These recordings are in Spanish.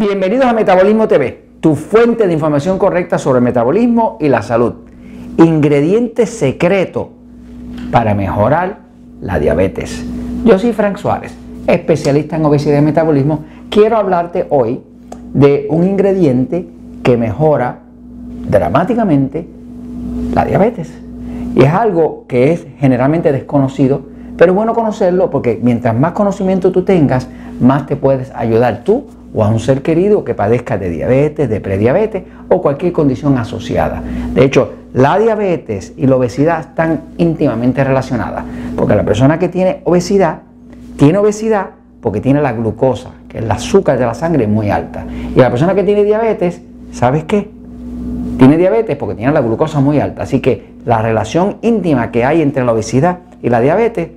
Bienvenidos a Metabolismo TV, tu fuente de información correcta sobre metabolismo y la salud. Ingrediente secreto para mejorar la diabetes. Yo soy Frank Suárez, especialista en obesidad y metabolismo. Quiero hablarte hoy de un ingrediente que mejora dramáticamente la diabetes. Y es algo que es generalmente desconocido, pero es bueno conocerlo porque mientras más conocimiento tú tengas, más te puedes ayudar tú o a un ser querido que padezca de diabetes, de prediabetes o cualquier condición asociada. De hecho, la diabetes y la obesidad están íntimamente relacionadas, porque la persona que tiene obesidad tiene obesidad porque tiene la glucosa, que es el azúcar de la sangre muy alta. Y la persona que tiene diabetes, ¿sabes qué? Tiene diabetes porque tiene la glucosa muy alta. Así que la relación íntima que hay entre la obesidad y la diabetes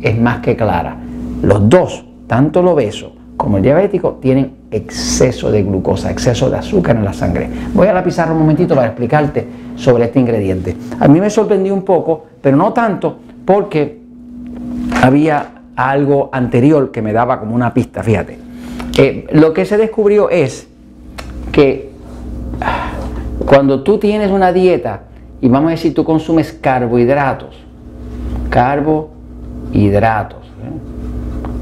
es más que clara. Los dos, tanto el obeso como el diabético, tienen exceso de glucosa, exceso de azúcar en la sangre. Voy a la pizarra un momentito para explicarte sobre este ingrediente. A mí me sorprendió un poco, pero no tanto, porque había algo anterior que me daba como una pista, fíjate. Eh, lo que se descubrió es que ah, cuando tú tienes una dieta y vamos a decir tú consumes carbohidratos, carbohidratos,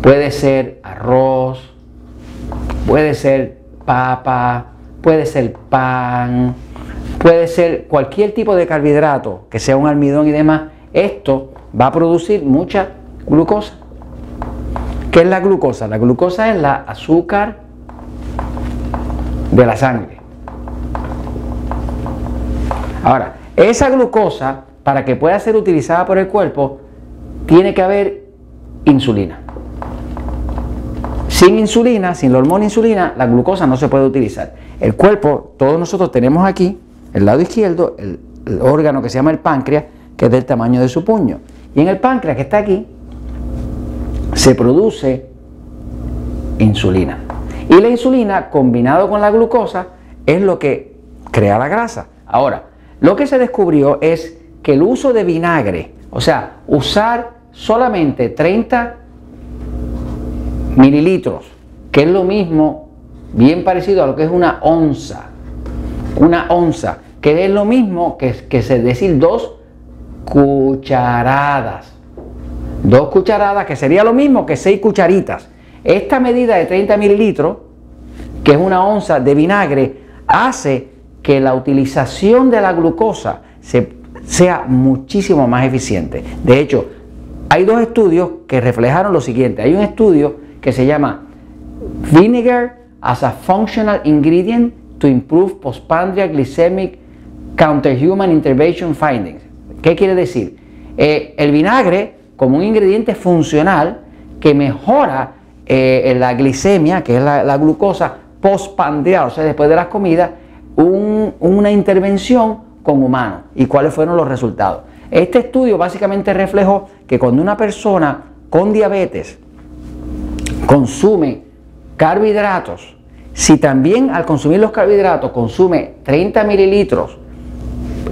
puede ser arroz, puede ser papa, puede ser pan, puede ser cualquier tipo de carbohidrato, que sea un almidón y demás, esto va a producir mucha glucosa. ¿Qué es la glucosa? La glucosa es la azúcar de la sangre. Ahora, esa glucosa, para que pueda ser utilizada por el cuerpo, tiene que haber insulina. Sin insulina, sin la hormona insulina, la glucosa no se puede utilizar. El cuerpo, todos nosotros tenemos aquí, el lado izquierdo, el, el órgano que se llama el páncreas, que es del tamaño de su puño. Y en el páncreas que está aquí, se produce insulina. Y la insulina, combinado con la glucosa, es lo que crea la grasa. Ahora, lo que se descubrió es que el uso de vinagre, o sea, usar solamente 30 mililitros, que es lo mismo, bien parecido a lo que es una onza, una onza, que es lo mismo que, que se decir dos cucharadas, dos cucharadas, que sería lo mismo que seis cucharitas. Esta medida de 30 mililitros, que es una onza de vinagre, hace que la utilización de la glucosa sea muchísimo más eficiente. De hecho, hay dos estudios que reflejaron lo siguiente. Hay un estudio que se llama Vinegar as a Functional Ingredient to Improve Postprandial Glycemic Counterhuman Intervention Findings. ¿Qué quiere decir? Eh, el vinagre como un ingrediente funcional que mejora eh, la glicemia, que es la, glucosa postprandial, o sea, después de las comidas, una intervención con humanos. ¿Y cuáles fueron los resultados? Este estudio básicamente reflejó que cuando una persona con diabetes consume carbohidratos, si también al consumir los carbohidratos consume 30 mililitros,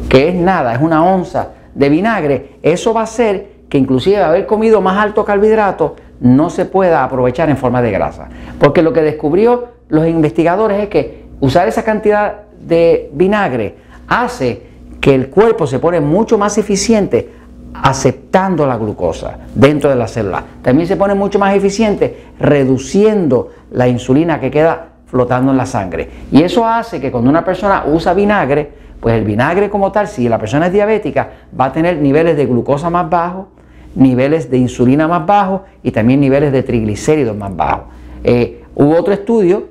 que es nada, es una onza de vinagre, eso va a hacer que inclusive haber comido más alto carbohidrato no se pueda aprovechar en forma de grasa. Porque lo que descubrió los investigadores es que usar esa cantidad de vinagre hace que el cuerpo se pone mucho más eficiente aceptando la glucosa dentro de la célula. También se pone mucho más eficiente reduciendo la insulina que queda flotando en la sangre. Y eso hace que cuando una persona usa vinagre, pues el vinagre como tal, si la persona es diabética, va a tener niveles de glucosa más bajos, niveles de insulina más bajos y también niveles de triglicéridos más bajos. Eh, hubo otro estudio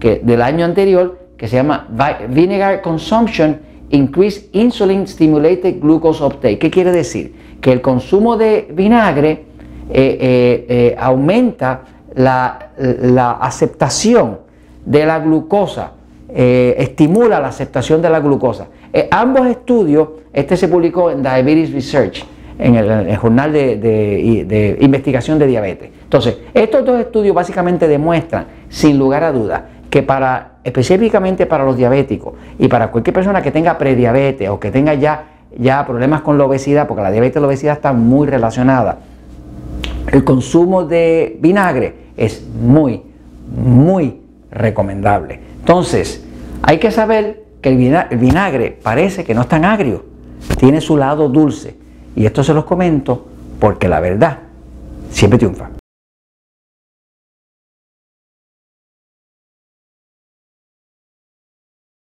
que, del año anterior que se llama Vinegar Consumption Increase Insulin Stimulated Glucose Uptake. ¿Qué quiere decir? Que el consumo de vinagre eh, eh, aumenta la, la, aceptación de la glucosa, estimula la aceptación de la glucosa. ambos estudios, este se publicó en Diabetes Research, en el, Jornal de, Investigación de Diabetes. Entonces, estos dos estudios básicamente demuestran, sin lugar a dudas, que para, específicamente para los diabéticos y para cualquier persona que tenga prediabetes o que tenga ya, ya problemas con la obesidad, porque la diabetes y la obesidad están muy relacionadas, el consumo de vinagre es muy, muy recomendable. Entonces, hay que saber que el vinagre parece que no es tan agrio, tiene su lado dulce. Y esto se los comento porque la verdad siempre triunfa.